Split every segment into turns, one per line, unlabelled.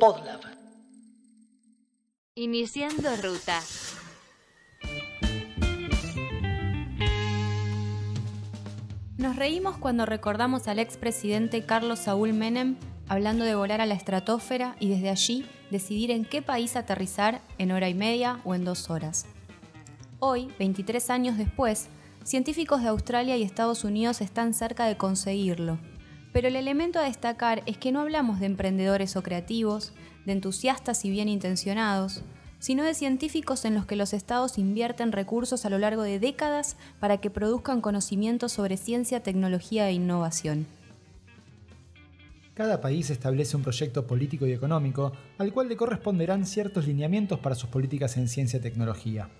Podlab.
Iniciando ruta.
Nos reímos cuando recordamos al expresidente Carlos Saúl Menem hablando de volar a la estratosfera y desde allí decidir en qué país aterrizar en hora y media o en dos horas. Hoy, 23 años después, científicos de Australia y Estados Unidos están cerca de conseguirlo. Pero el elemento a destacar es que no hablamos de emprendedores o creativos, de entusiastas y bien intencionados, sino de científicos en los que los estados invierten recursos a lo largo de décadas para que produzcan conocimientos sobre ciencia, tecnología e innovación.
Cada país establece un proyecto político y económico al cual le corresponderán ciertos lineamientos para sus políticas en ciencia y tecnología.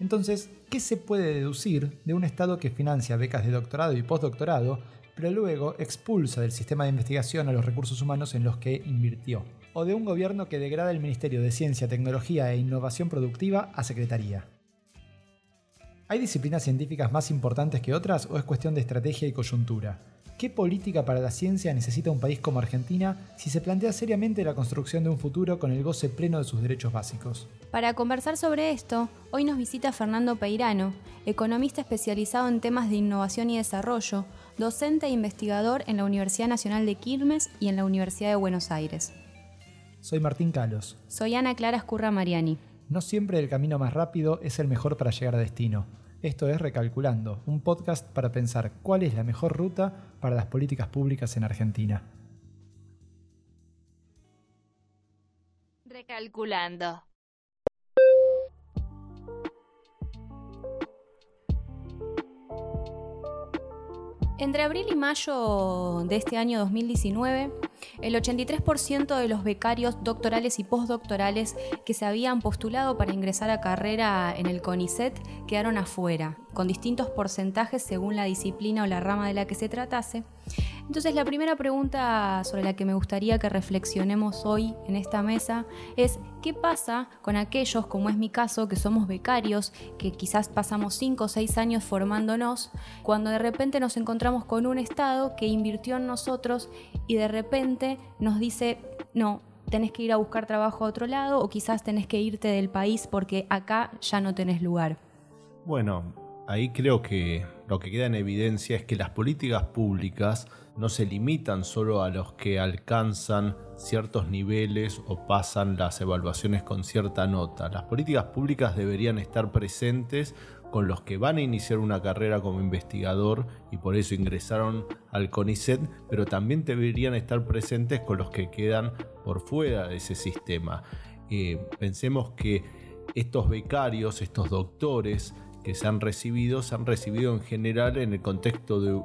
Entonces, ¿qué se puede deducir de un Estado que financia becas de doctorado y postdoctorado, pero luego expulsa del sistema de investigación a los recursos humanos en los que invirtió? o de un gobierno que degrada el Ministerio de Ciencia, Tecnología e Innovación Productiva a Secretaría. ¿Hay disciplinas científicas más importantes que otras o es cuestión de estrategia y coyuntura? ¿Qué política para la ciencia necesita un país como Argentina si se plantea seriamente la construcción de un futuro con el goce pleno de sus derechos básicos?
Para conversar sobre esto, hoy nos visita Fernando Peirano, economista especializado en temas de innovación y desarrollo, docente e investigador en la Universidad Nacional de Quilmes y en la Universidad de Buenos Aires.
Soy Martín Calos.
Soy Ana Clara Escurra Mariani.
No siempre el camino más rápido es el mejor para llegar a destino. Esto es Recalculando, un podcast para pensar cuál es la mejor ruta para las políticas públicas en Argentina.
Recalculando.
Entre abril y mayo de este año 2019, el 83% de los becarios doctorales y postdoctorales que se habían postulado para ingresar a carrera en el CONICET quedaron afuera, con distintos porcentajes según la disciplina o la rama de la que se tratase. Entonces la primera pregunta sobre la que me gustaría que reflexionemos hoy en esta mesa es ¿qué pasa con aquellos, como es mi caso, que somos becarios, que quizás pasamos 5 o 6 años formándonos, cuando de repente nos encontramos con un Estado que invirtió en nosotros y de repente nos dice, no, tenés que ir a buscar trabajo a otro lado o quizás tenés que irte del país porque acá ya no tenés lugar?
Bueno, ahí creo que lo que queda en evidencia es que las políticas públicas no se limitan solo a los que alcanzan ciertos niveles o pasan las evaluaciones con cierta nota. Las políticas públicas deberían estar presentes con los que van a iniciar una carrera como investigador y por eso ingresaron al CONICET, pero también deberían estar presentes con los que quedan por fuera de ese sistema. Eh, pensemos que estos becarios, estos doctores que se han recibido, se han recibido en general en el contexto de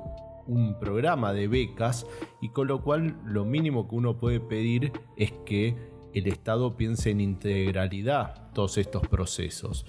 un programa de becas y con lo cual lo mínimo que uno puede pedir es que el Estado piense en integralidad todos estos procesos.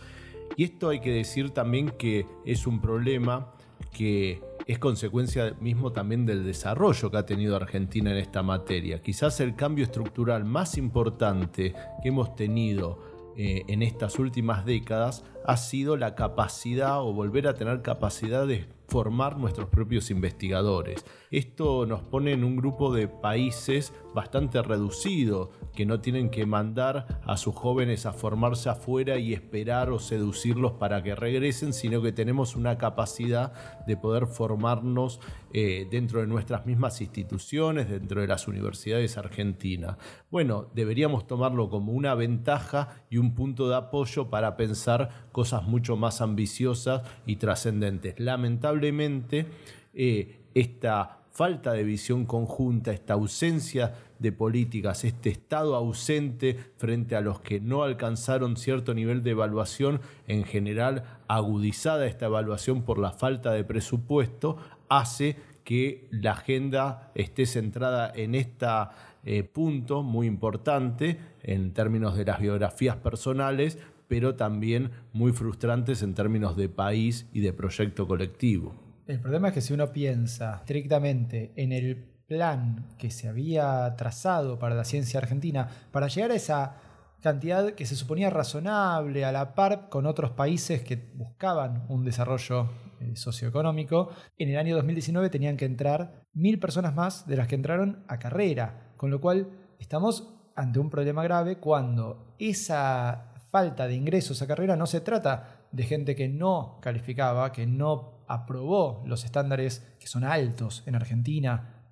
Y esto hay que decir también que es un problema que es consecuencia mismo también del desarrollo que ha tenido Argentina en esta materia. Quizás el cambio estructural más importante que hemos tenido eh, en estas últimas décadas ha sido la capacidad o volver a tener capacidad de formar nuestros propios investigadores. Esto nos pone en un grupo de países bastante reducido, que no tienen que mandar a sus jóvenes a formarse afuera y esperar o seducirlos para que regresen, sino que tenemos una capacidad de poder formarnos eh, dentro de nuestras mismas instituciones, dentro de las universidades argentinas. Bueno, deberíamos tomarlo como una ventaja y un punto de apoyo para pensar cosas mucho más ambiciosas y trascendentes. Lamentablemente, eh, esta falta de visión conjunta, esta ausencia de políticas, este estado ausente frente a los que no alcanzaron cierto nivel de evaluación, en general agudizada esta evaluación por la falta de presupuesto, hace que la agenda esté centrada en este punto muy importante en términos de las biografías personales, pero también muy frustrantes en términos de país y de proyecto colectivo.
El problema es que si uno piensa estrictamente en el plan que se había trazado para la ciencia argentina, para llegar a esa cantidad que se suponía razonable a la par con otros países que buscaban un desarrollo eh, socioeconómico. En el año 2019 tenían que entrar mil personas más de las que entraron a carrera, con lo cual estamos ante un problema grave cuando esa falta de ingresos a carrera no se trata de gente que no calificaba, que no aprobó los estándares que son altos en Argentina,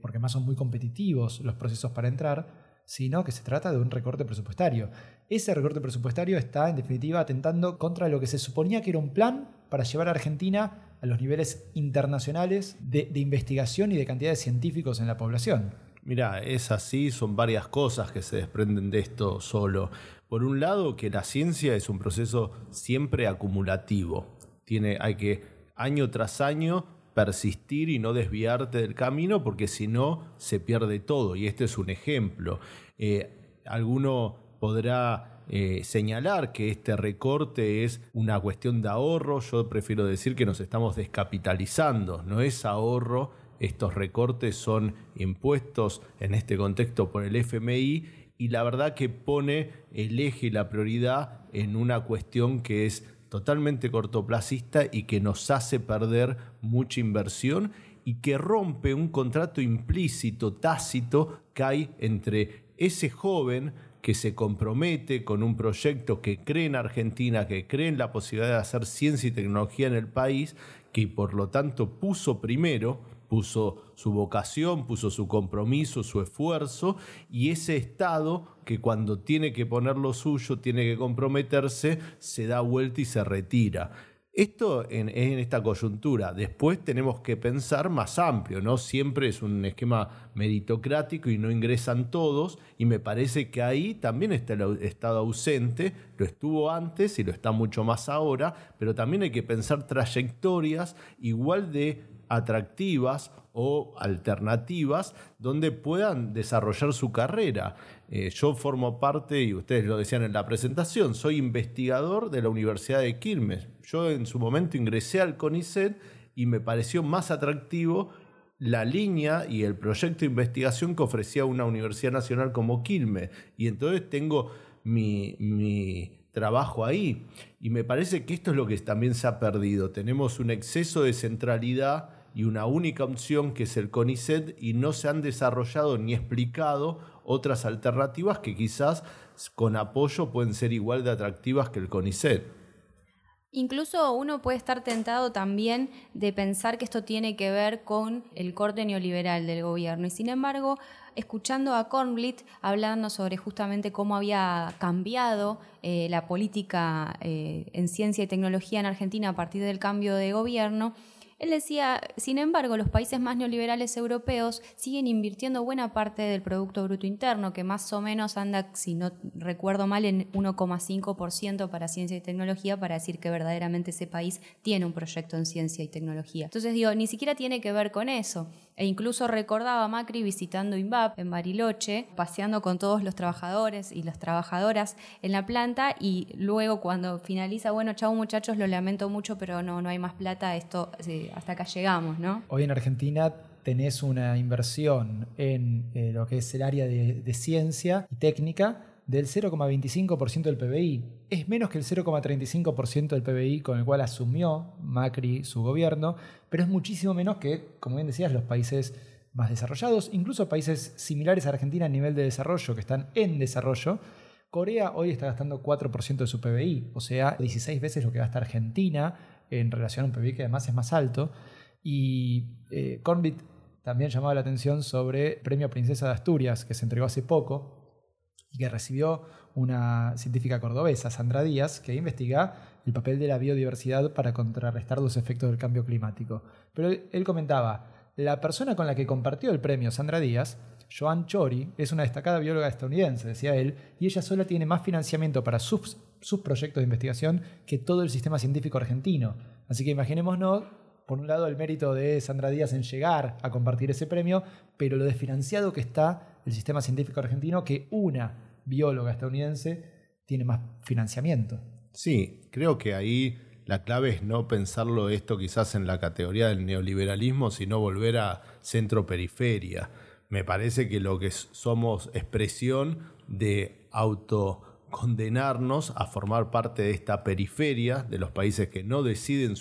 porque más son muy competitivos los procesos para entrar, sino que se trata de un recorte presupuestario. Ese recorte presupuestario está, en definitiva, atentando contra lo que se suponía que era un plan para llevar a Argentina a los niveles internacionales de, de investigación y de cantidad de científicos en la población.
Mira, es así, son varias cosas que se desprenden de esto solo. Por un lado, que la ciencia es un proceso siempre acumulativo. Tiene, hay que año tras año persistir y no desviarte del camino porque si no se pierde todo. Y este es un ejemplo. Eh, alguno podrá eh, señalar que este recorte es una cuestión de ahorro. Yo prefiero decir que nos estamos descapitalizando. No es ahorro. Estos recortes son impuestos en este contexto por el FMI y la verdad que pone el eje y la prioridad en una cuestión que es totalmente cortoplacista y que nos hace perder mucha inversión y que rompe un contrato implícito, tácito, que hay entre ese joven que se compromete con un proyecto que cree en Argentina, que cree en la posibilidad de hacer ciencia y tecnología en el país, que por lo tanto puso primero puso su vocación, puso su compromiso, su esfuerzo, y ese Estado que cuando tiene que poner lo suyo, tiene que comprometerse, se da vuelta y se retira. Esto en, en, esta coyuntura. Después tenemos que pensar más amplio, ¿no? Siempre es un esquema meritocrático y no ingresan todos, y me parece que ahí también está el Estado ausente, lo estuvo antes y lo está mucho más ahora, pero también hay que pensar trayectorias igual de atractivas o alternativas donde puedan desarrollar su carrera. Eh, yo formo parte, y ustedes lo decían en la presentación, soy investigador de la Universidad de Quilmes. Yo en su momento ingresé al CONICET y me pareció más atractivo la línea y el proyecto de investigación que ofrecía una universidad nacional como Quilmes. Y entonces tengo mi, mi trabajo ahí. Y me parece que esto es lo que también se ha perdido. Tenemos un exceso de centralidad y una única opción que es el CONICET y no se han desarrollado ni explicado otras alternativas que quizás con apoyo pueden ser igual de atractivas que el CONICET.
Incluso uno puede estar tentado también de pensar que esto tiene que ver con el corte neoliberal del gobierno. Y sin embargo, escuchando a Kornblit hablando sobre justamente cómo había cambiado eh, la política eh, en ciencia y tecnología en Argentina a partir del cambio de gobierno, él decía, sin embargo, los países más neoliberales europeos siguen invirtiendo buena parte del Producto Bruto Interno, que más o menos anda, si no recuerdo mal, en 1,5% para ciencia y tecnología, para decir que verdaderamente ese país tiene un proyecto en ciencia y tecnología. Entonces digo, ni siquiera tiene que ver con eso. E incluso recordaba a Macri visitando INVAP en Bariloche, paseando con todos los trabajadores y las trabajadoras en la planta y luego cuando finaliza, bueno, chau muchachos, lo lamento mucho, pero no, no hay más plata, esto hasta acá llegamos, ¿no?
Hoy en Argentina tenés una inversión en eh, lo que es el área de ciencia y técnica del 0,25% del PBI. Es menos que el 0,35% del PBI con el cual asumió Macri su gobierno, pero es muchísimo menos que, como bien decías, los países más desarrollados, incluso países similares a Argentina a nivel de desarrollo, que están en desarrollo. Corea hoy está gastando 4% de su PBI, o sea, 16 veces lo que gasta Argentina en relación a un PBI que además es más alto. Y eh, también llamaba la atención sobre Premio Princesa de Asturias, que se entregó hace poco, y que recibió una científica cordobesa, Sandra Díaz, que investiga el papel de la biodiversidad para contrarrestar los efectos del cambio climático. Pero él comentaba, la persona con la que compartió el premio, Sandra Díaz, Joan Chori, es una destacada bióloga estadounidense, decía él, y ella sola tiene más financiamiento para sus, sus proyectos de investigación que todo el sistema científico argentino. Así que imaginémonos por un lado el mérito de Sandra Díaz en llegar a compartir ese premio, pero lo desfinanciado que está el sistema científico argentino que una bióloga estadounidense tiene más financiamiento.
Sí, creo que ahí la clave es no pensarlo esto quizás en la categoría del neoliberalismo, sino volver a centro-periferia. Me parece que lo que somos expresión de auto condenarnos a formar parte de esta periferia de los países que no deciden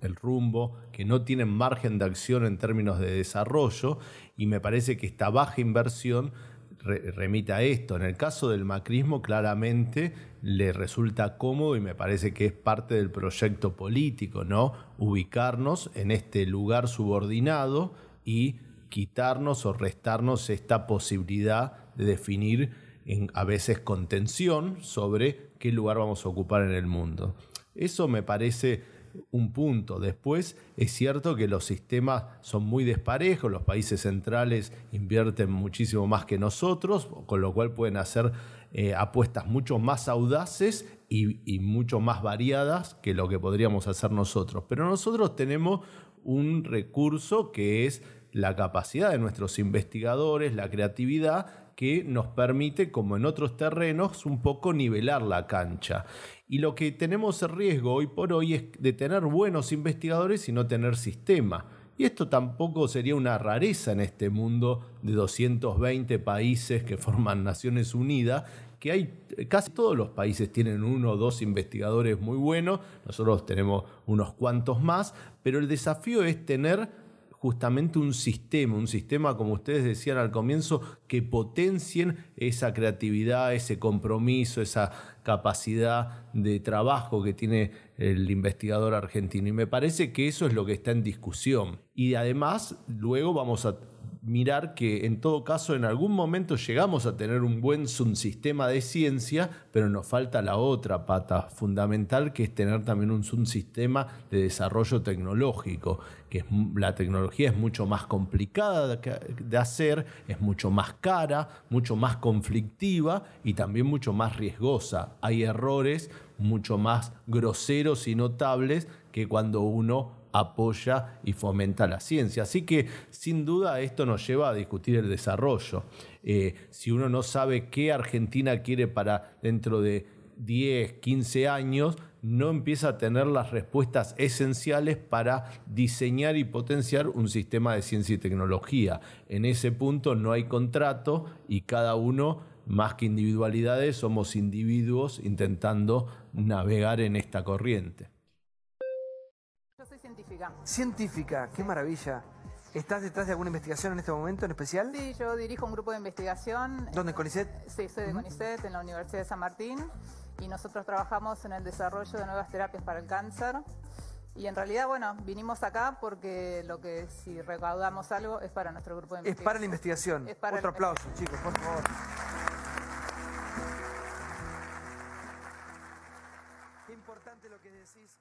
el rumbo, que no tienen margen de acción en términos de desarrollo, y me parece que esta baja inversión remite a esto. En el caso del macrismo, claramente le resulta cómodo y me parece que es parte del proyecto político, ¿no? Ubicarnos en este lugar subordinado y quitarnos o restarnos esta posibilidad de definir a veces con tensión sobre qué lugar vamos a ocupar en el mundo. Eso me parece un punto. Después es cierto que los sistemas son muy desparejos, los países centrales invierten muchísimo más que nosotros, con lo cual pueden hacer eh, apuestas mucho más audaces y, y mucho más variadas que lo que podríamos hacer nosotros. Pero nosotros tenemos un recurso que es la capacidad de nuestros investigadores, la creatividad que nos permite, como en otros terrenos, un poco nivelar la cancha. Y lo que tenemos el riesgo hoy por hoy es de tener buenos investigadores y no tener sistema. Y esto tampoco sería una rareza en este mundo de 220 países que forman Naciones Unidas, que hay casi todos los países tienen uno o dos investigadores muy buenos, nosotros tenemos unos cuantos más, pero el desafío es tener justamente un sistema, un sistema, como ustedes decían al comienzo, que potencien esa creatividad, ese compromiso, esa capacidad de trabajo que tiene el investigador argentino. Y me parece que eso es lo que está en discusión. Y además, luego vamos a mirar que en todo caso en algún momento llegamos a tener un buen subsistema de ciencia, pero nos falta la otra pata fundamental que es tener también un subsistema de desarrollo tecnológico, que la tecnología es mucho más complicada de hacer, es mucho más cara, mucho más conflictiva y también mucho más riesgosa. Hay errores mucho más groseros y notables que cuando uno apoya y fomenta la ciencia. Así que sin duda esto nos lleva a discutir el desarrollo. Eh, si uno no sabe qué Argentina quiere para dentro de 10, 15 años, no empieza a tener las respuestas esenciales para diseñar y potenciar un sistema de ciencia y tecnología. En ese punto no hay contrato y cada uno, más que individualidades, somos individuos intentando navegar en esta corriente.
Científica. qué maravilla. ¿Estás detrás de alguna investigación en este momento en especial?
Sí, yo dirijo un grupo de investigación.
¿Dónde, CONICET?
Sí, soy de CONICET, en la Universidad de San Martín. Y nosotros trabajamos en el desarrollo de nuevas terapias para el cáncer. Y en realidad, bueno, vinimos acá porque lo que si recaudamos algo es para nuestro grupo de investigación.
Es para la investigación. Es para Otro aplauso, chicos, por favor. Qué importante lo que decís.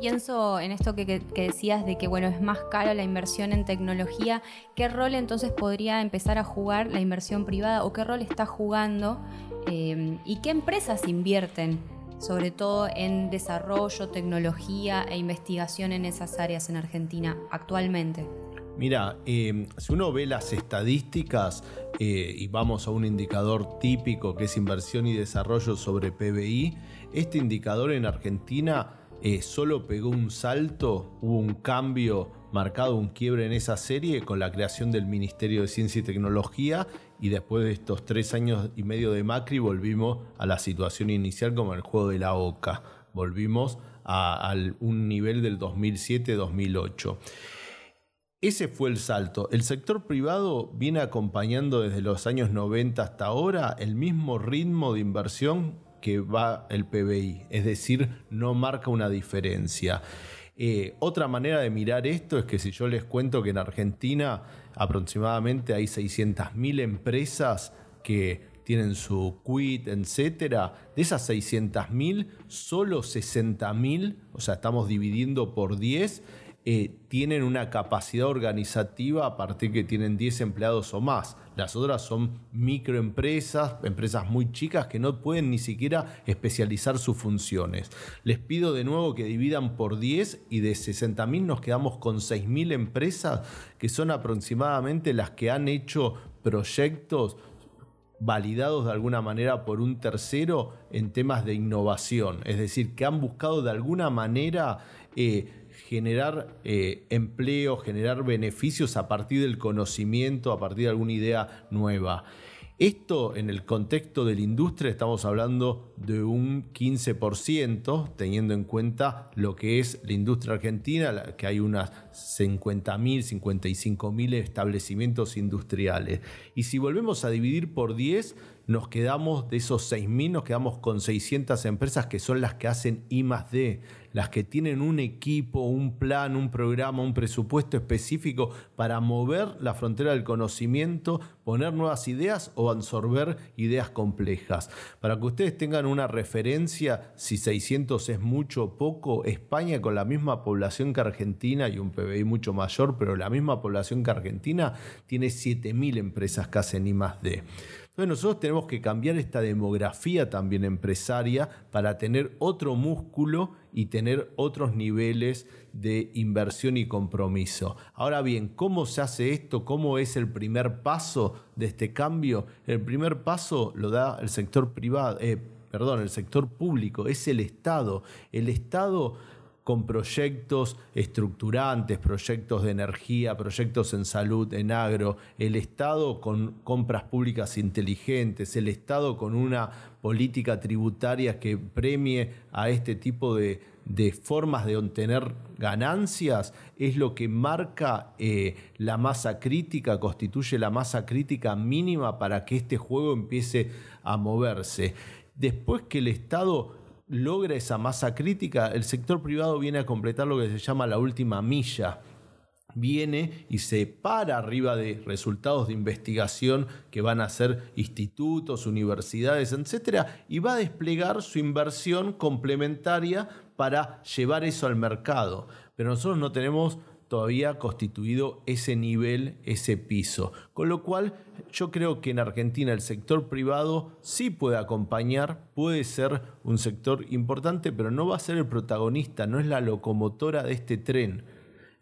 Pienso en esto que, decías de que bueno, es más cara la inversión en tecnología. ¿Qué rol entonces podría empezar a jugar la inversión privada o qué rol está jugando eh, y qué empresas invierten sobre todo en desarrollo, tecnología e investigación en esas áreas en Argentina actualmente?
Mira, eh, si uno ve las estadísticas eh, y vamos a un indicador típico que es inversión y desarrollo sobre PBI, este indicador en Argentina eh, solo pegó un salto, hubo un cambio marcado, un quiebre en esa serie con la creación del Ministerio de Ciencia y Tecnología y después de estos tres años y medio de Macri volvimos a la situación inicial como el juego de la OCA, volvimos a, un nivel del 2007-2008. Ese fue el salto. El sector privado viene acompañando desde los años 90 hasta ahora el mismo ritmo de inversión que va el PBI, es decir, no marca una diferencia. Eh, otra manera de mirar esto es que si yo les cuento que en Argentina aproximadamente hay 600.000 empresas que tienen su quit, etcétera, de esas 600.000, solo 60.000, o sea, estamos dividiendo por 10, eh, tienen una capacidad organizativa a partir que tienen 10 empleados o más. Las otras son microempresas, empresas muy chicas que no pueden ni siquiera especializar sus funciones. Les pido de nuevo que dividan por 10 y de 60.000 nos quedamos con 6.000 empresas que son aproximadamente las que han hecho proyectos validados de alguna manera por un tercero en temas de innovación, es decir, que han buscado de alguna manera eh, generar eh, empleo, generar beneficios a partir del conocimiento, a partir de alguna idea nueva. Esto en el contexto de la industria estamos hablando de un 15%, teniendo en cuenta lo que es la industria argentina, que hay unas 50.000, 55.000 establecimientos industriales. Y si volvemos a dividir por 10, nos quedamos de esos 6.000, nos quedamos con 600 empresas que son las que hacen I las que tienen un equipo, un plan, un programa, un presupuesto específico para mover la frontera del conocimiento, poner nuevas ideas o absorber ideas complejas. Para que ustedes tengan una referencia, si 600 es mucho o poco, España con la misma población que Argentina y un PBI mucho mayor, pero la misma población que Argentina, tiene 7.000 empresas que hacen I más D. Entonces nosotros tenemos que cambiar esta demografía también empresaria para tener otro músculo y tener otros niveles de inversión y compromiso. Ahora bien, ¿cómo se hace esto? ¿Cómo es el primer paso de este cambio? El primer paso lo da el sector privado, eh, perdón, el sector público, es el Estado. El Estado con proyectos estructurantes, proyectos de energía, proyectos en salud, en agro, el Estado con compras públicas inteligentes, el Estado con una política tributaria que premie a este tipo de, formas de obtener ganancias, es lo que marca eh, la masa crítica, constituye la masa crítica mínima para que este juego empiece a moverse. Después que el Estado logra esa masa crítica, el sector privado viene a completar lo que se llama la última milla. Viene y se para arriba de resultados de investigación que van a ser institutos, universidades, etcétera, y va a desplegar su inversión complementaria para llevar eso al mercado. Pero nosotros no tenemos todavía constituido ese nivel, ese piso. Con lo cual yo creo que en Argentina el sector privado sí puede acompañar, puede ser un sector importante, pero no va a ser el protagonista, no es la locomotora de este tren.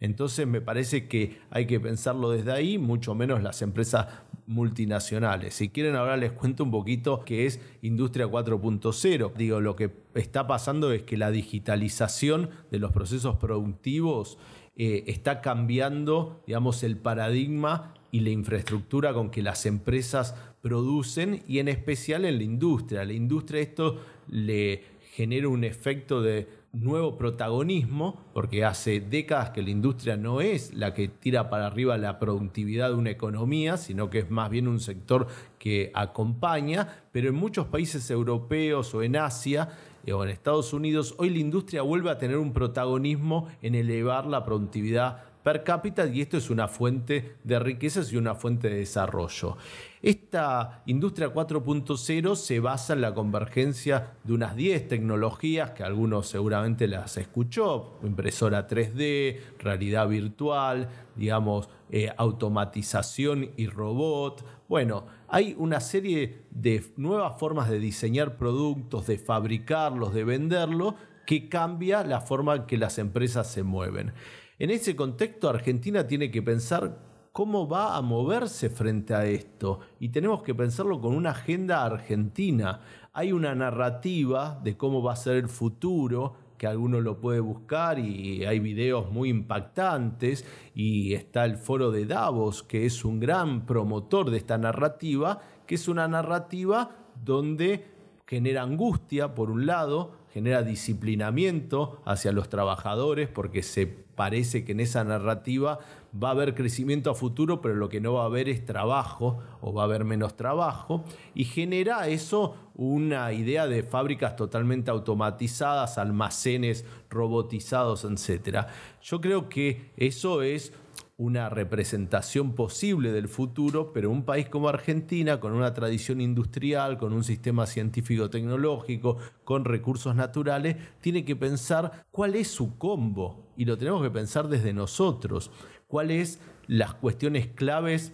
Entonces me parece que hay que pensarlo desde ahí, mucho menos las empresas multinacionales. Si quieren ahora les cuento un poquito qué es Industria 4.0. Digo, lo que está pasando es que la digitalización de los procesos productivos eh, está cambiando, digamos, el paradigma y la infraestructura con que las empresas producen y en especial en la industria. la industria esto le genera un efecto de nuevo protagonismo, porque hace décadas que la industria no es la que tira para arriba la productividad de una economía, sino que es más bien un sector que acompaña, pero en muchos países europeos o en Asia en Estados Unidos, hoy la industria vuelve a tener un protagonismo en elevar la productividad per cápita y esto es una fuente de riquezas y una fuente de desarrollo. Esta industria 4.0 se basa en la convergencia de unas 10 tecnologías que algunos seguramente las escuchó, impresora 3D, realidad virtual, digamos, eh, automatización y robot. Bueno, hay una serie de nuevas formas de diseñar productos, de fabricarlos, de venderlos, que cambia la forma en que las empresas se mueven. En ese contexto, Argentina tiene que pensar cómo va a moverse frente a esto y tenemos que pensarlo con una agenda argentina. Hay una narrativa de cómo va a ser el futuro que alguno lo puede buscar y hay videos muy impactantes y está el foro de Davos que es un gran promotor de esta narrativa, que es una narrativa donde genera angustia por un lado, genera disciplinamiento hacia los trabajadores porque se parece que en esa narrativa va a haber crecimiento a futuro, pero lo que no va a haber es trabajo o va a haber menos trabajo y genera eso una idea de fábricas totalmente automatizadas, almacenes robotizados, etc. Yo creo que eso es una representación posible del futuro, pero un país como Argentina, con una tradición industrial, con un sistema científico-tecnológico, con recursos naturales, tiene que pensar cuál es su combo y lo tenemos que pensar desde nosotros, cuáles las cuestiones claves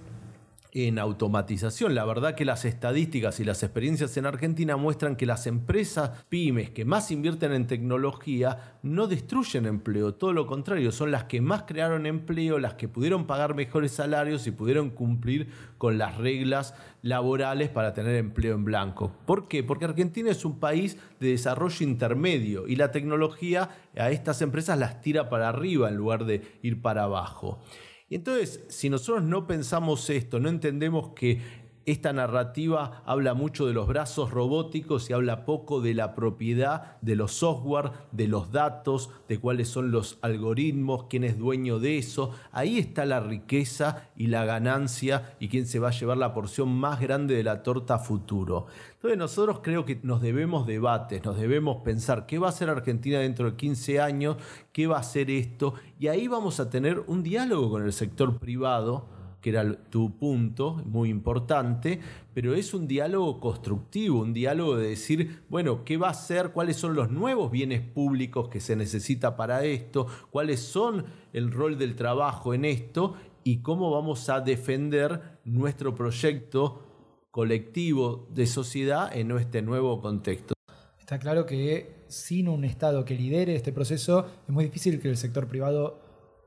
en automatización. La verdad que las estadísticas y las experiencias en Argentina muestran que las empresas pymes que más invierten en tecnología no destruyen empleo, todo lo contrario, son las que más crearon empleo, las que pudieron pagar mejores salarios y pudieron cumplir con las reglas laborales para tener empleo en blanco. ¿Por qué? Porque Argentina es un país de desarrollo intermedio y la tecnología a estas empresas las tira para arriba en lugar de ir para abajo. Entonces, si nosotros no pensamos esto, no entendemos que esta narrativa habla mucho de los brazos robóticos y habla poco de la propiedad de los software, de los datos, de cuáles son los algoritmos, quién es dueño de eso. Ahí está la riqueza y la ganancia y quién se va a llevar la porción más grande de la torta futuro. Entonces nosotros creo que nos debemos debates, nos debemos pensar qué va a ser Argentina dentro de 15 años, qué va a ser esto, y ahí vamos a tener un diálogo con el sector privado que era tu punto, muy importante, pero es un diálogo constructivo, un diálogo de decir, bueno, ¿qué va a ser? ¿Cuáles son los nuevos bienes públicos que se necesita para esto? ¿Cuáles son el rol del trabajo en esto? ¿Y cómo vamos a defender nuestro proyecto colectivo de sociedad en este nuevo contexto?
Está claro que sin un Estado que lidere este proceso es muy difícil que el sector privado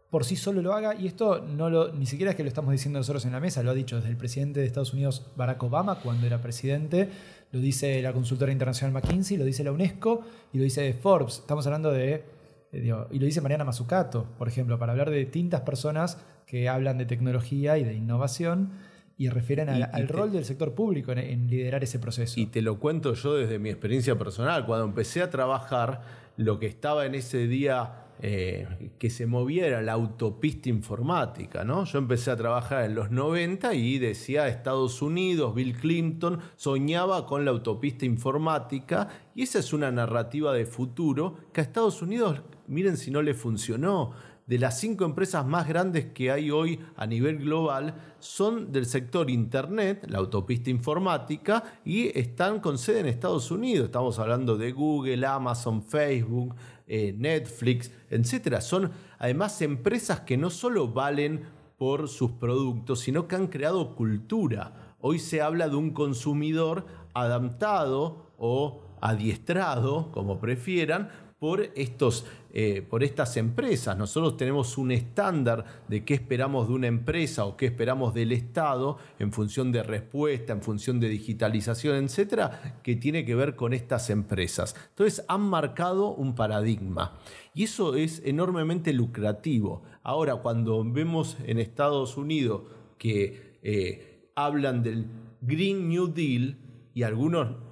por sí solo lo haga, y esto no lo, ni siquiera es que lo estamos diciendo nosotros en la mesa, lo ha dicho desde el presidente de Estados Unidos Barack Obama cuando era presidente, lo dice la consultora internacional McKinsey, lo dice la UNESCO y lo dice Forbes. Estamos hablando de, y lo dice Mariana Mazzucato, por ejemplo, para hablar de distintas personas que hablan de tecnología y de innovación y refieren al, rol del sector público en, liderar ese proceso.
Y te lo cuento yo desde mi experiencia personal. Cuando empecé a trabajar, lo que estaba en ese día eh, que se moviera la autopista informática. ¿no? Yo empecé a trabajar en los 90 y decía Estados Unidos, Bill Clinton soñaba con la autopista informática y esa es una narrativa de futuro que a Estados Unidos, miren si no le funcionó de las cinco empresas más grandes que hay hoy a nivel global son del sector Internet, la autopista informática, y están con sede en Estados Unidos. Estamos hablando de Google, Amazon, Facebook, eh, Netflix, etc. Son además empresas que no solo valen por sus productos, sino que han creado cultura. Hoy se habla de un consumidor adaptado o adiestrado, como prefieran, por, estos, eh, por estas empresas. Nosotros tenemos un estándar de qué esperamos de una empresa o qué esperamos del Estado en función de respuesta, en función de digitalización, etcétera, que tiene que ver con estas empresas. Entonces han marcado un paradigma y eso es enormemente lucrativo. Ahora, cuando vemos en Estados Unidos que eh, hablan del Green New Deal y algunos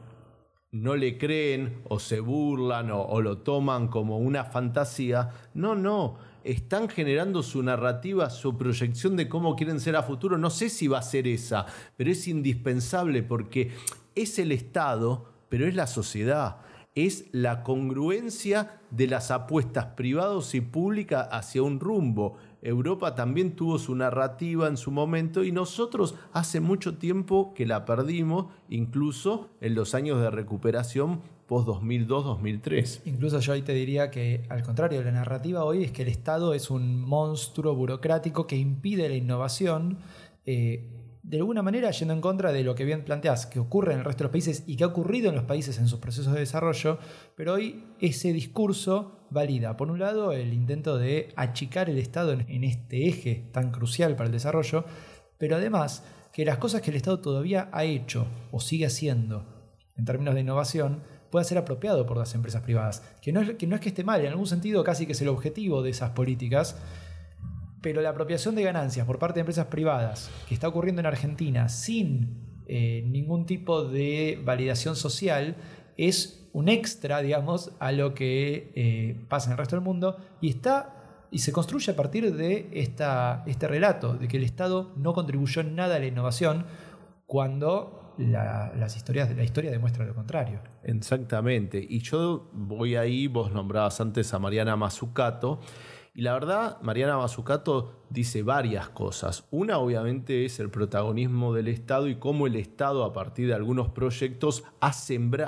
no le creen o se burlan o, lo toman como una fantasía. No, no. Están generando su narrativa, su proyección de cómo quieren ser a futuro. No sé si va a ser esa, pero es indispensable porque es el Estado, pero es la sociedad. Es la congruencia de las apuestas privadas y públicas hacia un rumbo. Europa también tuvo su narrativa en su momento y nosotros hace mucho tiempo que la perdimos, incluso en los años de recuperación post 2002-2003.
Incluso yo ahí te diría que al contrario, la narrativa hoy es que el Estado es un monstruo burocrático que impide la innovación. Eh, de alguna manera yendo en contra de lo que bien planteás, que ocurre en el resto de los países y que ha ocurrido en los países en sus procesos de desarrollo, pero hoy ese discurso valida, por un lado, el intento de achicar el Estado en este eje tan crucial para el desarrollo, pero además que las cosas que el Estado todavía ha hecho o sigue haciendo en términos de innovación pueda ser apropiado por las empresas privadas, que no es que, no es que esté mal, en algún sentido casi que es el objetivo de esas políticas, pero la apropiación de ganancias por parte de empresas privadas que está ocurriendo en Argentina sin eh, ningún tipo de validación social es un extra, digamos, a lo que eh, pasa en el resto del mundo y está y se construye a partir de esta, este relato de que el Estado no contribuyó en nada a la innovación cuando las historias, la historia demuestra lo contrario.
Exactamente. Y yo voy ahí, vos nombrabas antes a Mariana Mazzucato. Y la verdad, Mariana Mazzucato dice varias cosas. Una, obviamente, es el protagonismo del Estado y cómo el Estado, a partir de algunos proyectos, ha,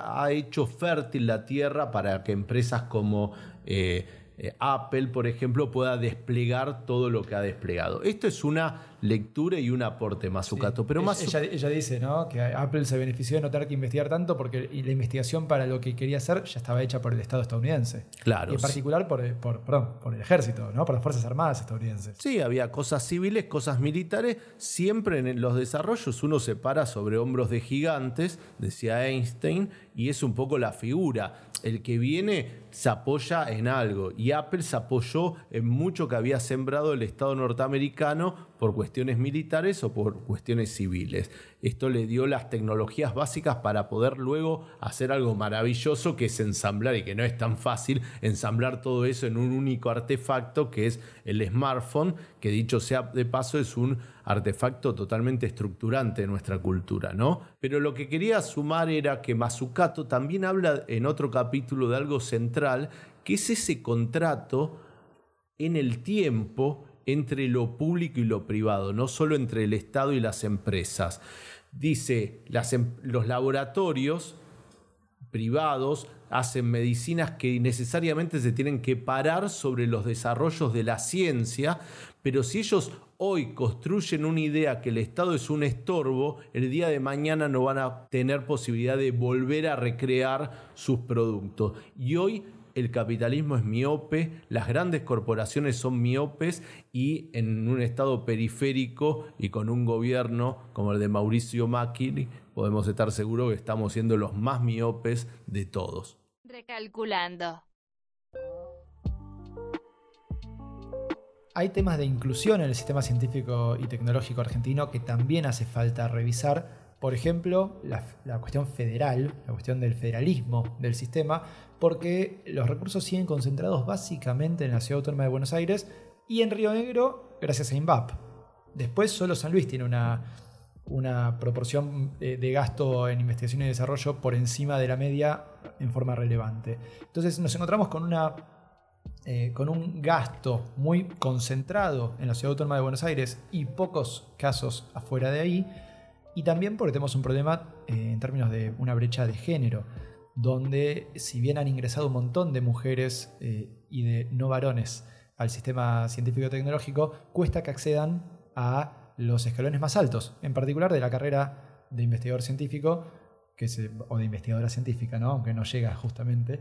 ha hecho fértil la tierra para que empresas como eh, eh, Apple, por ejemplo, pueda desplegar todo lo que ha desplegado. Esto es una lectura y un aporte, Mazzucato. Pero
ella,
más
ella, ella dice ¿no? que Apple se benefició de no tener que investigar tanto porque la investigación para lo que quería hacer ya estaba hecha por el Estado estadounidense.
Claro,
Y en
sí.
particular por, por, perdón, por el ejército, ¿no? por las Fuerzas Armadas estadounidenses.
Sí, había cosas civiles, cosas militares. Siempre en los desarrollos uno se para sobre hombros de gigantes, decía Einstein, y es un poco la figura. El que viene se apoya en algo y Apple se apoyó en mucho que había sembrado el Estado norteamericano por cuestiones militares o por cuestiones civiles. Esto le dio las tecnologías básicas para poder luego hacer algo maravilloso que es ensamblar y que no es tan fácil ensamblar todo eso en un único artefacto que es el smartphone, que dicho sea de paso es un artefacto totalmente estructurante de nuestra cultura, ¿no? Pero lo que quería sumar era que Mazzucato también habla en otro capítulo de algo central, que es ese contrato en el tiempo entre lo público y lo privado, no solo entre el Estado y las empresas. Dice, em- los laboratorios privados hacen medicinas que necesariamente se tienen que parar sobre los desarrollos de la ciencia, pero si ellos hoy construyen una idea que el Estado es un estorbo, el día de mañana no van a tener posibilidad de volver a recrear sus productos. Y hoy el capitalismo es miope, las grandes corporaciones son miopes y en un estado periférico y con un gobierno como el de Mauricio Macri, podemos estar seguros que estamos siendo los más miopes de todos.
Recalculando.
Hay temas de inclusión en el sistema científico y tecnológico argentino que también hace falta revisar. Por ejemplo, la, la cuestión federal, la cuestión del federalismo del sistema, porque los recursos siguen concentrados básicamente en la Ciudad Autónoma de Buenos Aires y en Río Negro gracias a INVAP. Después solo San Luis tiene una, una proporción de, de gasto en investigación y desarrollo por encima de la media en forma relevante. Entonces nos encontramos con una eh, con un gasto muy concentrado en la Ciudad Autónoma de Buenos Aires y pocos casos afuera de ahí. Y también porque tenemos un problema eh, en términos de una brecha de género, donde si bien han ingresado un montón de mujeres eh, y de no varones al sistema científico-tecnológico, cuesta que accedan a los escalones más altos, en particular de la carrera de investigador científico que se- o de investigadora científica, ¿no? aunque no llega justamente,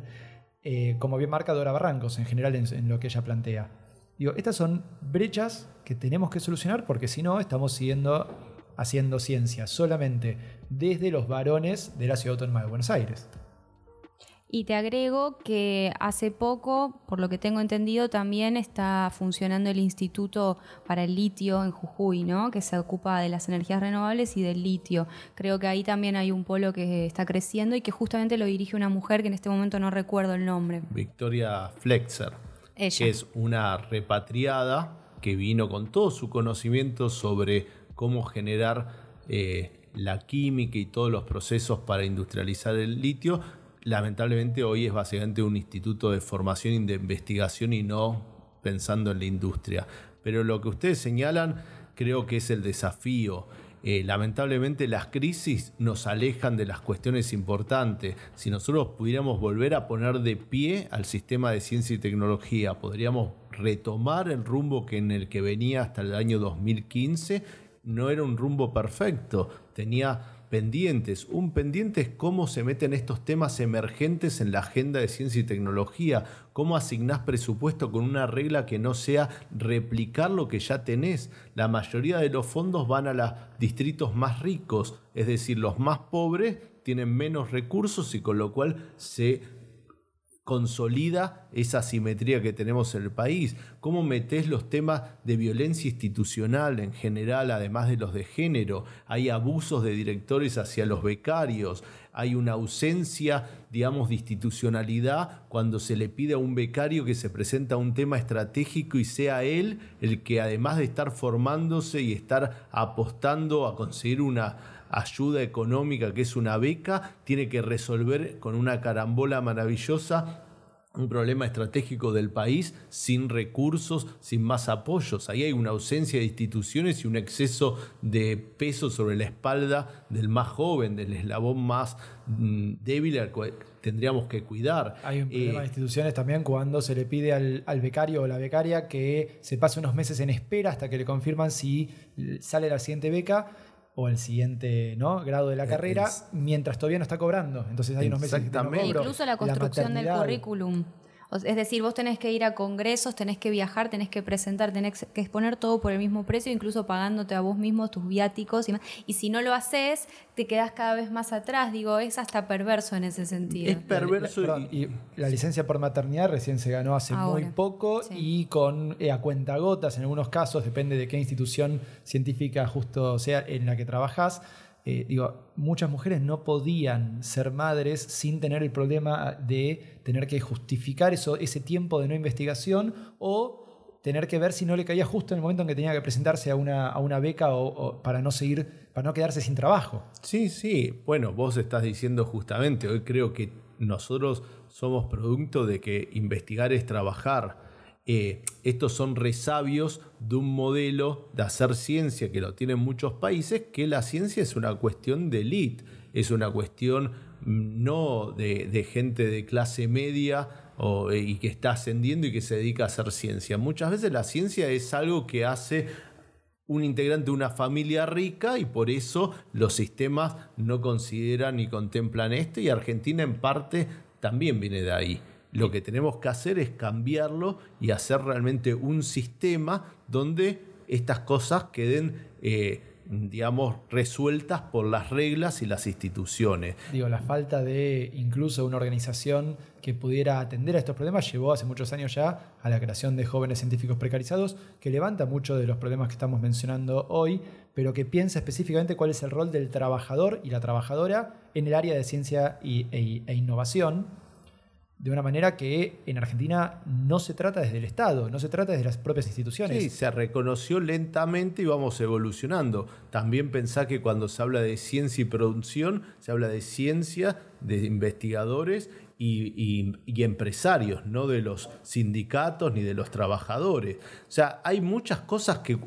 eh, como bien marca Dora Barrancos en general en, lo que ella plantea. Digo, estas son brechas que tenemos que solucionar porque si no estamos siguiendo haciendo ciencia solamente desde los varones de la Ciudad Autónoma de Buenos Aires.
Y te agrego que hace poco, por lo que tengo entendido, también está funcionando el Instituto para el Litio en Jujuy, ¿no? que se ocupa de las energías renovables y del litio. Creo que ahí también hay un polo que está creciendo y que justamente lo dirige una mujer que en este momento no recuerdo el nombre.
Victoria Flexer,
Ella.
que es una repatriada que vino con todo su conocimiento sobre cómo generar eh, la química y todos los procesos para industrializar el litio. Lamentablemente hoy es básicamente un instituto de formación y de investigación y no pensando en la industria. Pero lo que ustedes señalan creo que es el desafío. Eh, lamentablemente las crisis nos alejan de las cuestiones importantes. Si nosotros pudiéramos volver a poner de pie al sistema de ciencia y tecnología, podríamos retomar el rumbo que en el que venía hasta el año 2015. No era un rumbo perfecto, tenía pendientes. Un pendiente es cómo se meten estos temas emergentes en la agenda de ciencia y tecnología, cómo asignás presupuesto con una regla que no sea replicar lo que ya tenés. La mayoría de los fondos van a los distritos más ricos, es decir, los más pobres tienen menos recursos y con lo cual se consolida esa simetría que tenemos en el país? ¿Cómo metés los temas de violencia institucional en general, además de los de género? Hay abusos de directores hacia los becarios, hay una ausencia, digamos, de institucionalidad cuando se le pide a un becario que se presenta un tema estratégico y sea él el que además de estar formándose y estar apostando a conseguir una ayuda económica que es una beca, tiene que resolver con una carambola maravillosa un problema estratégico del país sin recursos, sin más apoyos. Ahí hay una ausencia de instituciones y un exceso de peso sobre la espalda del más joven, del eslabón más mm, débil al cual tendríamos que cuidar.
Hay un problema
Eh,
de instituciones también cuando se le pide al, al becario o la becaria que se pase unos meses en espera hasta que le confirman si sale la siguiente beca o el siguiente ¿no? grado de la
Eh,
carrera,
es-
mientras todavía no está cobrando. Entonces hay unos meses que no
Exactamente.
cobro.
Incluso la construcción del currículum. Es decir, vos tenés que ir a congresos, tenés que viajar, tenés que presentar, tenés que exponer todo por el mismo precio, incluso pagándote a vos mismo tus viáticos y más. Y si no lo haces, te quedás cada vez más atrás. Digo, es hasta perverso en ese sentido.
Es perverso
perdón,
y,
y la licencia por maternidad recién se ganó hace
Ahora.
muy poco
Sí.
y con eh, a cuentagotas en algunos casos, depende de qué institución científica justo sea en la que trabajás. Eh, digo, muchas mujeres no podían ser madres sin tener el problema de tener que justificar eso, ese tiempo de no investigación o tener que ver si no le caía justo en el momento en que tenía que presentarse a una, a una beca o, o para no seguir, para no quedarse sin trabajo.
Sí, sí. Bueno, vos estás diciendo justamente, hoy creo que nosotros somos producto de que investigar es trabajar. Eh, estos son resabios de un modelo de hacer ciencia que lo tienen muchos países, que la ciencia es una cuestión de elite, es una cuestión mm, no de, gente de clase media o- y que está ascendiendo y que se dedica a hacer ciencia. Muchas veces la ciencia es algo que hace un integrante de una familia rica y por eso los sistemas no consideran ni contemplan esto y Argentina en parte también viene de ahí. Lo que tenemos que hacer es cambiarlo y hacer realmente un sistema donde estas cosas queden, eh, digamos, resueltas por las reglas y las instituciones.
Digo, la falta de incluso una organización que pudiera atender a estos problemas llevó hace muchos años ya a la creación de jóvenes científicos precarizados, que levanta muchos de los problemas que estamos mencionando hoy, pero que piensa específicamente cuál es el rol del trabajador y la trabajadora en el área de ciencia e, e innovación, de una manera que en Argentina no se trata desde el Estado, no se trata desde las propias instituciones.
Sí, se reconoció lentamente y vamos evolucionando. También pensá que cuando se habla de ciencia y producción, se habla de ciencia, de investigadores y, y- empresarios, no de los sindicatos ni de los trabajadores. O sea, hay muchas cosas que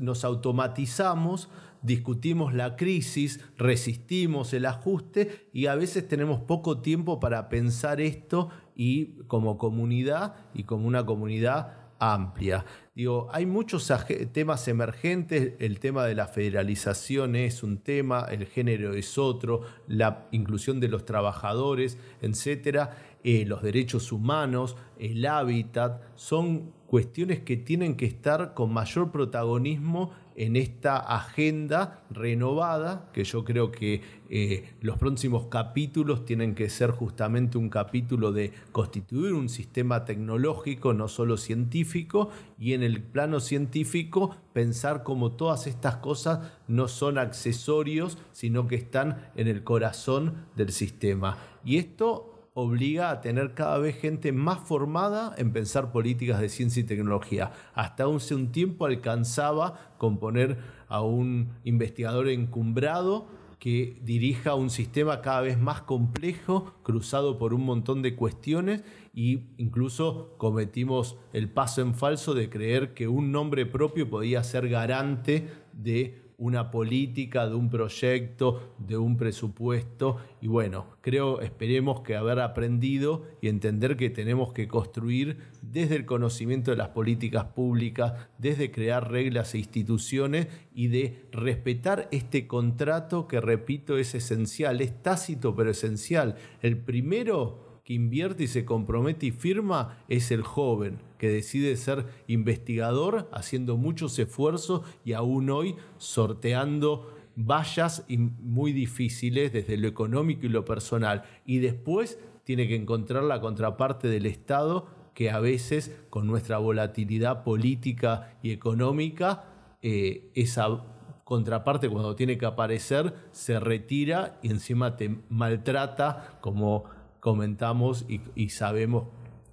nos automatizamos, discutimos la crisis, resistimos el ajuste y a veces tenemos poco tiempo para pensar esto y como comunidad y como una comunidad amplia. Digo, hay muchos temas emergentes, el tema de la federalización es un tema, el género es otro, la inclusión de los trabajadores, etcétera, eh, los derechos humanos, el hábitat, son cuestiones que tienen que estar con mayor protagonismo en esta agenda renovada, que yo creo que eh, los próximos capítulos tienen que ser justamente un capítulo de constituir un sistema tecnológico, no solo científico, y en el plano científico pensar como todas estas cosas no son accesorios, sino que están en el corazón del sistema. Y esto obliga a tener cada vez gente más formada en pensar políticas de ciencia y tecnología. Hasta hace un tiempo alcanzaba con poner a un investigador encumbrado que dirija un sistema cada vez más complejo, cruzado por un montón de cuestiones e incluso cometimos el paso en falso de creer que un nombre propio podía ser garante de una política, de un proyecto, de un presupuesto. Y bueno, creo, esperemos que haber aprendido y entender que tenemos que construir desde el conocimiento de las políticas públicas, desde crear reglas e instituciones y de respetar este contrato que, repito, es esencial, es tácito pero esencial. El primero que invierte y se compromete y firma es el joven, que decide ser investigador, haciendo muchos esfuerzos y aún hoy sorteando vallas muy difíciles desde lo económico y lo personal. Y después tiene que encontrar la contraparte del Estado que a veces con nuestra volatilidad política y económica, eh, esa contraparte cuando tiene que aparecer se retira y encima te maltrata como comentamos y, y sabemos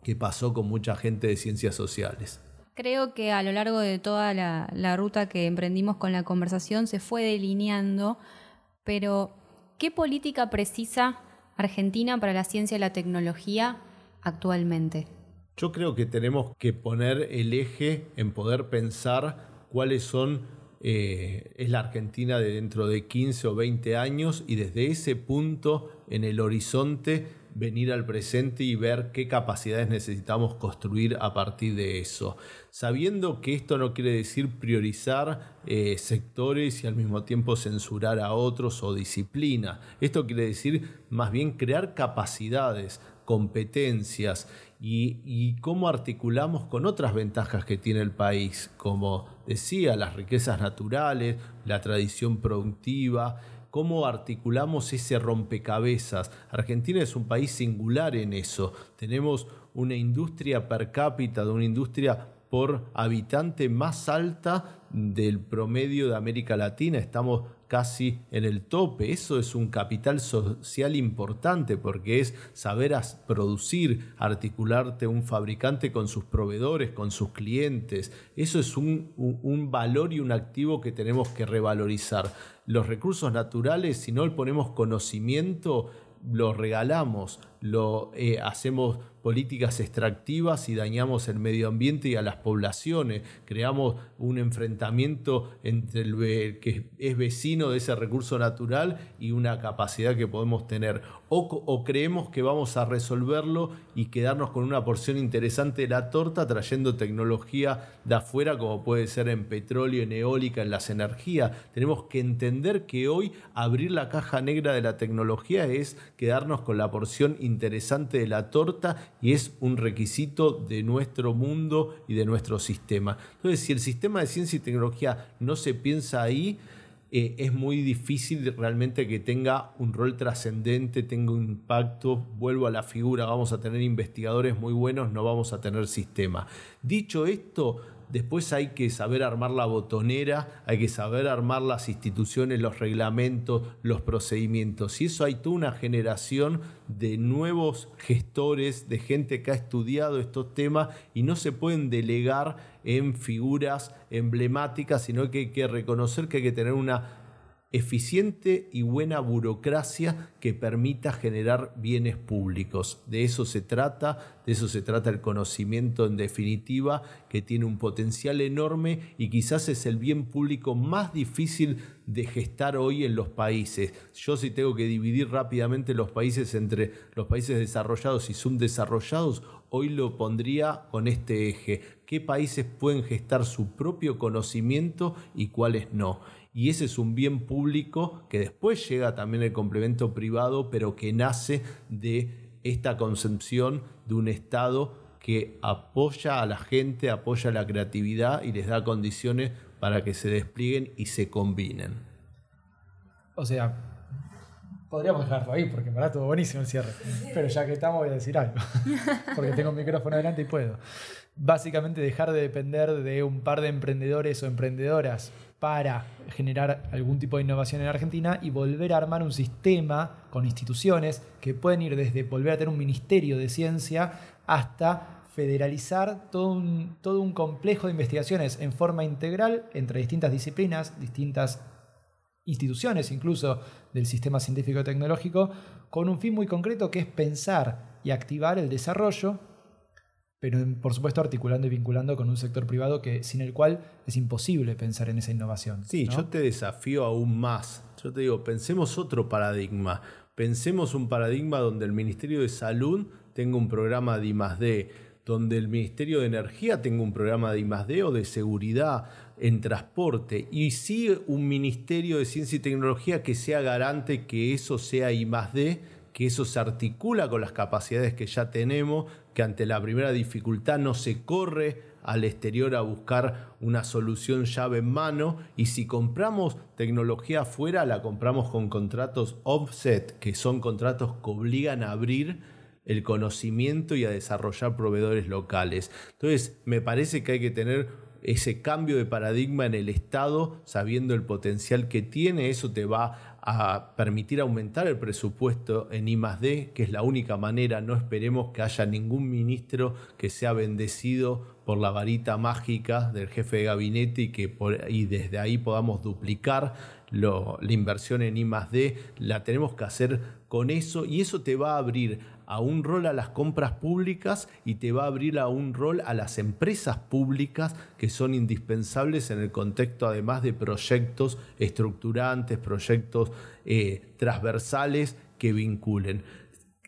que pasó con mucha gente de ciencias sociales.
Creo que a lo largo de toda la, la ruta que emprendimos con la conversación se fue delineando, pero ¿qué política precisa Argentina para la ciencia y la tecnología actualmente?
Yo creo que tenemos que poner el eje en poder pensar cuáles son, eh, es la Argentina de dentro de 15 o 20 años y desde ese punto en el horizonte venir al presente y ver qué capacidades necesitamos construir a partir de eso. Sabiendo que esto no quiere decir priorizar eh, sectores y al mismo tiempo censurar a otros o disciplina. Esto quiere decir más bien crear capacidades, competencias y, cómo articulamos con otras ventajas que tiene el país, como decía, las riquezas naturales, la tradición productiva, cómo articulamos ese rompecabezas. Argentina es un país singular en eso. Tenemos una industria per cápita, de una industria por habitante más alta del promedio de América Latina. Estamos casi en el tope. Eso es un capital social importante porque es saber producir, articularte un fabricante con sus proveedores, con sus clientes. Eso es un, un valor y un activo que tenemos que revalorizar. Los recursos naturales, si no le ponemos conocimiento, los regalamos, lo eh, hacemos políticas extractivas y dañamos el medio ambiente y a las poblaciones, creamos un enfrentamiento entre el que es vecino de ese recurso natural y una capacidad que podemos tener. O, creemos que vamos a resolverlo y quedarnos con una porción interesante de la torta trayendo tecnología de afuera como puede ser en petróleo, en eólica, en las energías. Tenemos que entender que hoy abrir la caja negra de la tecnología es quedarnos con la porción interesante de la torta y es un requisito de nuestro mundo y de nuestro sistema. Entonces, si el sistema de ciencia y tecnología no se piensa ahí, eh, es muy difícil realmente que tenga un rol trascendente, tenga un impacto. Vuelvo a la figura, vamos a tener investigadores muy buenos, no vamos a tener sistema. Dicho esto, Después hay que saber armar la botonera, hay que saber armar las instituciones, los reglamentos, los procedimientos. Y eso hay toda una generación de nuevos gestores, de gente que ha estudiado estos temas y no se pueden delegar en figuras emblemáticas, sino que hay que reconocer que hay que tener una eficiente y buena burocracia que permita generar bienes públicos. De eso se trata, de eso se trata el conocimiento en definitiva, que tiene un potencial enorme y quizás es el bien público más difícil de gestar hoy en los países. Yo si tengo que dividir rápidamente los países entre los países desarrollados y subdesarrollados, hoy lo pondría con este eje. ¿Qué países pueden gestar su propio conocimiento y cuáles no? Y ese es un bien público que después llega también el complemento privado, pero que nace de esta concepción de un Estado que apoya a la gente, apoya la creatividad y les da condiciones para que se desplieguen y se combinen.
O sea, podríamos dejarlo ahí porque para estuvo buenísimo el cierre. Pero ya que estamos voy a decir algo. Porque tengo un micrófono adelante y puedo. Básicamente dejar de depender de un par de emprendedores o emprendedoras para generar algún tipo de innovación en Argentina y volver a armar un sistema con instituciones que pueden ir desde volver a tener un ministerio de ciencia hasta federalizar todo un, todo un complejo de investigaciones en forma integral entre distintas disciplinas, distintas instituciones incluso del sistema científico tecnológico, con un fin muy concreto que es pensar y activar el desarrollo pero por supuesto articulando y vinculando con un sector privado que sin el cual es imposible pensar en esa innovación.
Sí, yo te desafío aún más. Yo te digo, pensemos otro paradigma. Pensemos un paradigma donde el Ministerio de Salud tenga un programa de I+D, donde el Ministerio de Energía tenga un programa de I+D o de seguridad en transporte y sí un Ministerio de Ciencia y Tecnología que sea garante que eso sea I+D que eso se articula con las capacidades que ya tenemos, que ante la primera dificultad no se corre al exterior a buscar una solución llave en mano y si compramos tecnología afuera la compramos con contratos offset, que son contratos que obligan a abrir el conocimiento y a desarrollar proveedores locales. Entonces, me parece que hay que tener ese cambio de paradigma en el Estado, sabiendo el potencial que tiene, eso te va a permitir aumentar el presupuesto en I+D, que es la única manera, no esperemos que haya ningún ministro que sea bendecido por la varita mágica del jefe de gabinete y que y desde ahí podamos duplicar la inversión en I+D, la tenemos que hacer con eso y eso te va a abrir a un rol a las compras públicas y te va a abrir a un rol a las empresas públicas que son indispensables en el contexto además de proyectos estructurantes, proyectos eh, transversales que vinculen.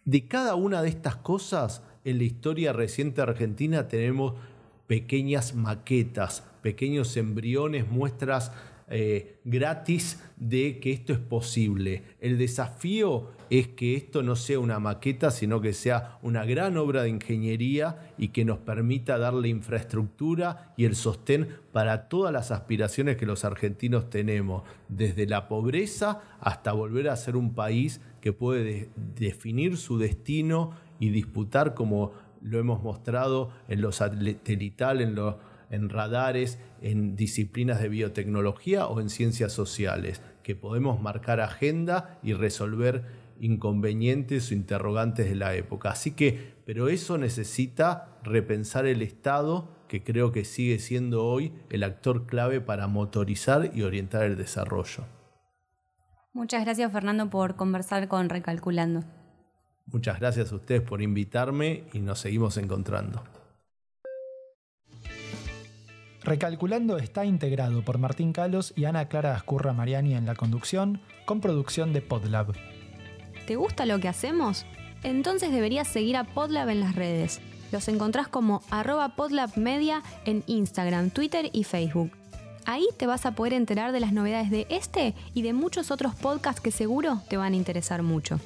De cada una de estas cosas, en la historia reciente argentina tenemos pequeñas maquetas, pequeños embriones, muestras eh, gratis de que esto es posible. El desafío es que esto no sea una maqueta, sino que sea una gran obra de ingeniería y que nos permita darle infraestructura y el sostén para todas las aspiraciones que los argentinos tenemos, desde la pobreza hasta volver a ser un país que puede definir su destino y disputar como lo hemos mostrado en lo satelital, en lo en radares, en disciplinas de biotecnología o en ciencias sociales, que podemos marcar agenda y resolver inconvenientes o interrogantes de la época. Así que, pero eso necesita repensar el Estado, que creo que sigue siendo hoy el actor clave para motorizar y orientar el desarrollo.
Muchas gracias Fernando por conversar con Recalculando.
Muchas gracias a ustedes por invitarme y nos seguimos encontrando.
Recalculando está integrado por Martín Calos y Ana Clara Ascurra Mariani en la conducción, con producción de Podlab.
¿Te gusta lo que hacemos? Entonces deberías seguir a Podlab en las redes. Los encontrás como arroba podlabmedia en Instagram, Twitter y Facebook. Ahí te vas a poder enterar de las novedades de este y de muchos otros podcasts que seguro te van a interesar mucho.